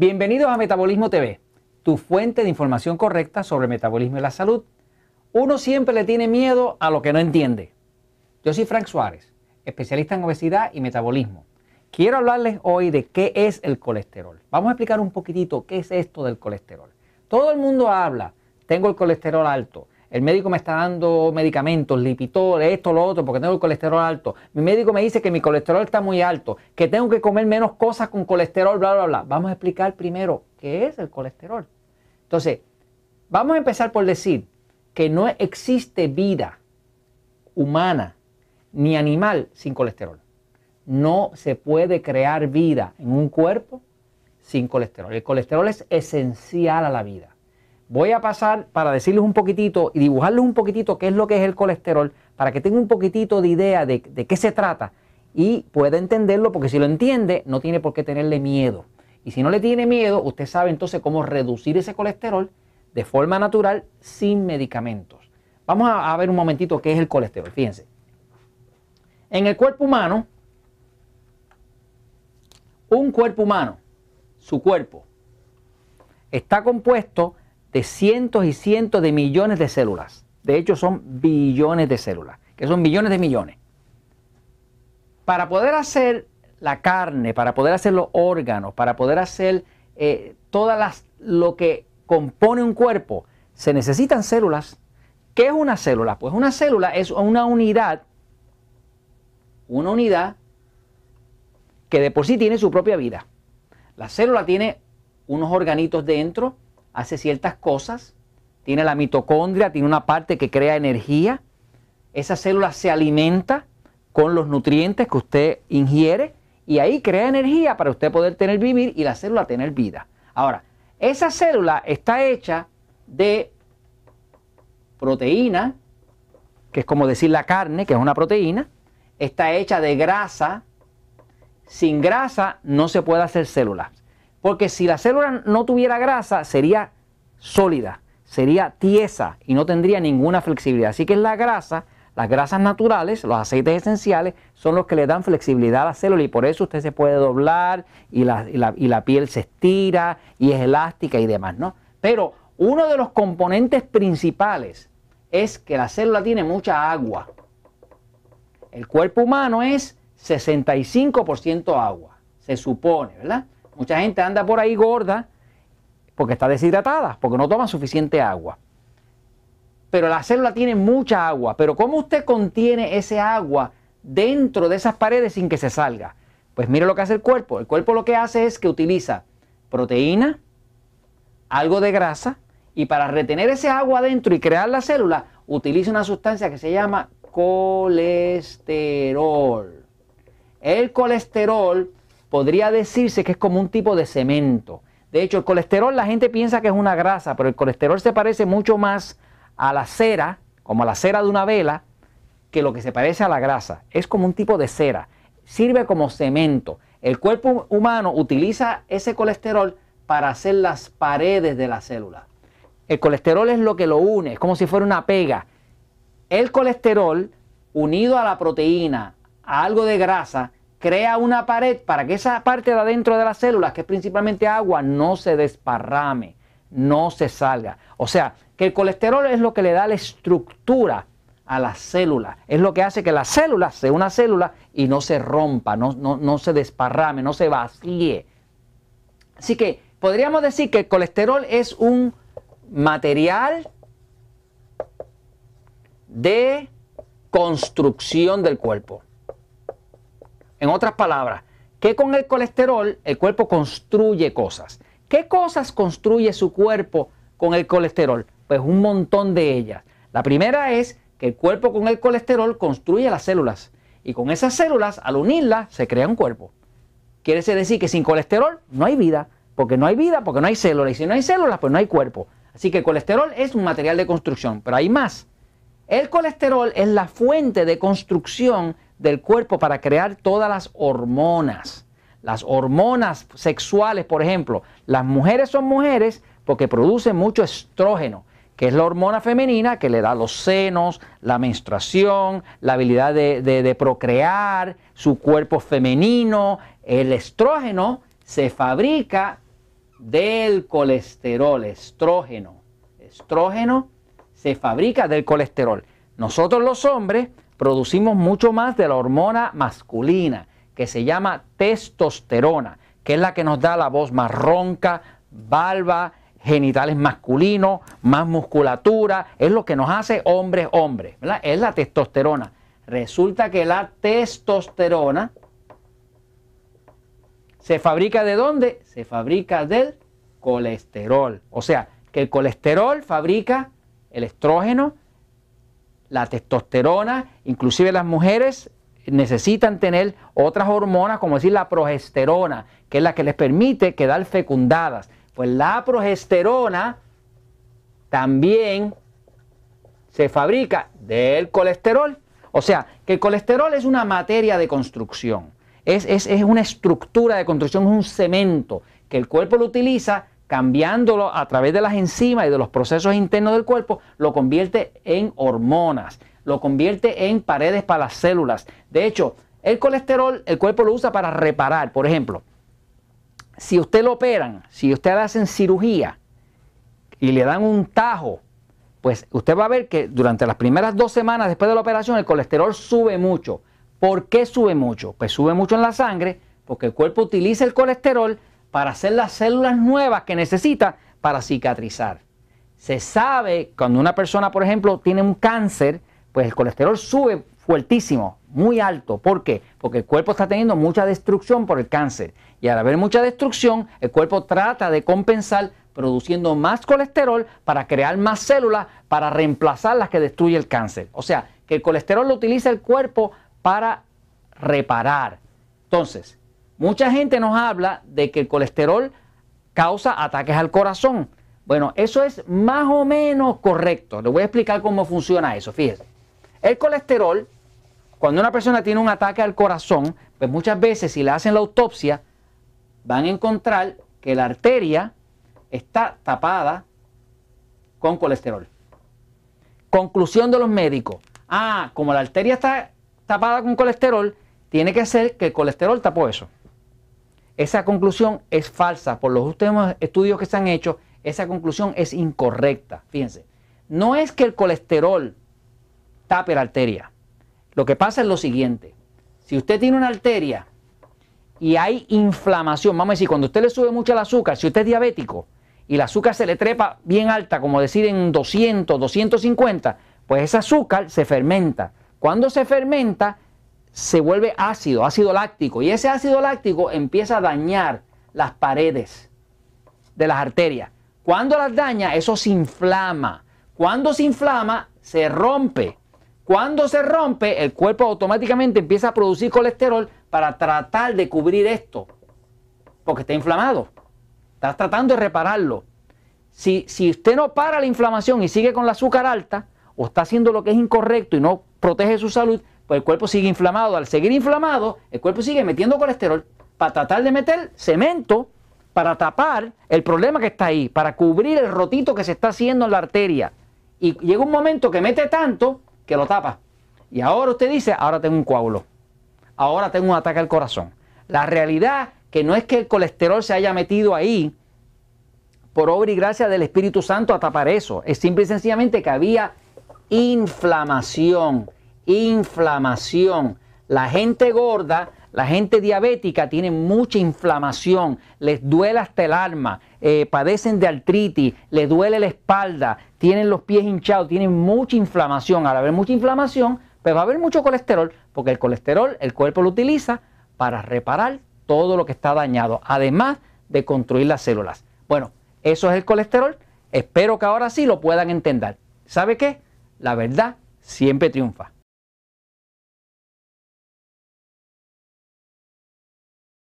Bienvenidos a Metabolismo TV, tu fuente de información correcta sobre metabolismo y la salud. Uno siempre le tiene miedo a lo que no entiende. Yo soy Frank Suárez, especialista en obesidad y metabolismo. Quiero hablarles hoy de qué es el colesterol. Vamos a explicar un poquitito qué es esto del colesterol. Todo el mundo habla, tengo el colesterol alto, el médico me está dando medicamentos, lipitol, esto, lo otro, porque tengo el colesterol alto. Mi médico me dice que mi colesterol está muy alto, que tengo que comer menos cosas con colesterol, bla, bla, bla. Vamos a explicar primero qué es el colesterol. Entonces, vamos a empezar por decir que no existe vida humana ni animal sin colesterol. No se puede crear vida en un cuerpo sin colesterol. El colesterol es esencial a la vida. Voy a pasar para decirles un poquitito y dibujarles un poquitito qué es lo que es el colesterol, para que tenga un poquitito de idea de, qué se trata y pueda entenderlo, porque si lo entiende, no tiene por qué tenerle miedo. Y si no le tiene miedo, usted sabe entonces cómo reducir ese colesterol de forma natural sin medicamentos. Vamos a, a ver un momentito qué es el colesterol. Fíjense. En el cuerpo humano, un cuerpo humano, su cuerpo, está compuesto de cientos y cientos de millones de células. De hecho, son billones de células, que son millones de millones. Para poder hacer la carne, para poder hacer los órganos, para poder hacer eh, todas lo que compone un cuerpo, se necesitan células. ¿Qué es una célula? Pues una célula es una unidad, una unidad que de por sí tiene su propia vida. La célula tiene unos organitos dentro, hace ciertas cosas, tiene la mitocondria, tiene una parte que crea energía, esa célula se alimenta con los nutrientes que usted ingiere y ahí crea energía para usted poder tener vivir y la célula tener vida. Ahora, esa célula está hecha de proteína, que es como decir la carne, que es una proteína, está hecha de grasa. Sin grasa no se puede hacer células. Porque si la célula no tuviera grasa, sería sólida, sería tiesa y no tendría ninguna flexibilidad. Así que la grasa, las grasas naturales, los aceites esenciales, son los que le dan flexibilidad a la célula y por eso usted se puede doblar y la, piel se estira y es elástica y demás, ¿no? Pero uno de los componentes principales es que la célula tiene mucha agua. El cuerpo humano es 65% agua, se supone, ¿verdad? Mucha gente anda por ahí gorda porque está deshidratada, porque no toma suficiente agua. Pero la célula tiene mucha agua. Pero ¿cómo usted contiene ese agua dentro de esas paredes sin que se salga? Pues mire lo que hace el cuerpo. El cuerpo lo que hace es que utiliza proteína, algo de grasa, y para retener ese agua dentro y crear la célula, utiliza una sustancia que se llama colesterol. El colesterol podría decirse que es como un tipo de cemento. De hecho, el colesterol la gente piensa que es una grasa, pero el colesterol se parece mucho más a la cera, como a la cera de una vela, que lo que se parece a la grasa. Es como un tipo de cera. Sirve como cemento. El cuerpo humano utiliza ese colesterol para hacer las paredes de la célula. El colesterol es lo que lo une, es como si fuera una pega. El colesterol unido a la proteína, a algo de grasa, crea una pared para que esa parte de adentro de las células, que es principalmente agua, no se desparrame, no se salga. O sea, que el colesterol es lo que le da la estructura a la célula. Es lo que hace que la célula sea una célula y no se rompa, no, no se desparrame, no se vacíe. Así que podríamos decir que el colesterol es un material de construcción del cuerpo. En otras palabras, que con el colesterol el cuerpo construye cosas. ¿Qué cosas construye su cuerpo con el colesterol? Pues un montón de ellas. La primera es que el cuerpo con el colesterol construye las células. Y con esas células, al unirlas, se crea un cuerpo. Quiere decir que sin colesterol no hay vida. Porque no hay vida, porque no hay células. Y si no hay células, pues no hay cuerpo. Así que colesterol es un material de construcción. Pero hay más. El colesterol es la fuente de construcción del cuerpo para crear todas las hormonas. Las hormonas sexuales, por ejemplo, las mujeres son mujeres porque producen mucho estrógeno, que es la hormona femenina que le da los senos, la menstruación, la habilidad de, procrear, su cuerpo femenino. El estrógeno se fabrica del colesterol, estrógeno. Estrógeno se fabrica del colesterol. Nosotros los hombres producimos mucho más de la hormona masculina, que se llama testosterona, que es la que nos da la voz más ronca, barba, genitales masculinos, más musculatura, es lo que nos hace hombres hombres, Es la testosterona. Resulta que la testosterona se fabrica de dónde? Se fabrica del colesterol. O sea, que el colesterol fabrica el estrógeno, la testosterona, inclusive las mujeres necesitan tener otras hormonas, como decir la progesterona, que es la que les permite quedar fecundadas. Pues la progesterona también se fabrica del colesterol. O sea, que el colesterol es una materia de construcción, es, es, es una estructura de construcción, es un cemento que el cuerpo lo utiliza cambiándolo a través de las enzimas y de los procesos internos del cuerpo, lo convierte en hormonas, lo convierte en paredes para las células. De hecho, el colesterol el cuerpo lo usa para reparar. Por ejemplo, si usted lo operan, si usted le hacen cirugía y le dan un tajo, pues usted va a ver que durante las primeras dos semanas después de la operación el colesterol sube mucho. ¿Por qué sube mucho? Pues sube mucho en la sangre porque el cuerpo utiliza el colesterol para hacer las células nuevas que necesita para cicatrizar. Se sabe cuando una persona, por ejemplo, tiene un cáncer, pues el colesterol sube fuertísimo, muy alto. ¿Por qué? Porque el cuerpo está teniendo mucha destrucción por el cáncer. Y al haber mucha destrucción, el cuerpo trata de compensar produciendo más colesterol para crear más células para reemplazar las que destruye el cáncer. O sea, que el colesterol lo utiliza el cuerpo para reparar. Entonces, mucha gente nos habla de que el colesterol causa ataques al corazón. Bueno, eso es más o menos correcto. Le voy a explicar cómo funciona eso. Fíjese. El colesterol, cuando una persona tiene un ataque al corazón, pues muchas veces si le hacen la autopsia, van a encontrar que la arteria está tapada con colesterol. Conclusión de los médicos. Ah, como la arteria está tapada con colesterol, tiene que ser que el colesterol tapó eso. Esa conclusión es falsa. Por los últimos estudios que se han hecho, esa conclusión es incorrecta. Fíjense, no es que el colesterol tape la arteria. Lo que pasa es lo siguiente. Si usted tiene una arteria y hay inflamación, vamos a decir, cuando usted le sube mucho el azúcar, si usted es diabético y el azúcar se le trepa bien alta, como decir en 200, 250, pues ese azúcar se fermenta. Cuando se fermenta, se vuelve ácido, ácido láctico, y ese ácido láctico empieza a dañar las paredes de las arterias. Cuando las daña, eso se inflama. Cuando se inflama, se rompe. Cuando se rompe, el cuerpo automáticamente empieza a producir colesterol para tratar de cubrir esto, porque está inflamado. Estás tratando de repararlo. Si, si usted no para la inflamación y sigue con la azúcar alta, o está haciendo lo que es incorrecto y no protege su salud, pues el cuerpo sigue inflamado. Al seguir inflamado, el cuerpo sigue metiendo colesterol para tratar de meter cemento para tapar el problema que está ahí, para cubrir el rotito que se está haciendo en la arteria. Y llega un momento que mete tanto que lo tapa. Y ahora usted dice, ahora tengo un coágulo ahora tengo un ataque al corazón. La realidad que no es que el colesterol se haya metido ahí por obra y gracia del Espíritu Santo a tapar eso. Es simple y sencillamente que había inflamación, inflamación. La gente gorda, la gente diabética tiene mucha inflamación, les duele hasta el alma, eh, padecen de artritis, les duele la espalda, tienen los pies hinchados, tienen mucha inflamación. Al haber mucha inflamación, pues va a haber mucho colesterol, porque el colesterol el cuerpo lo utiliza para reparar todo lo que está dañado, además de construir las células. Bueno, eso es el colesterol. Espero que ahora sí lo puedan entender. ¿Sabe qué? La verdad siempre triunfa.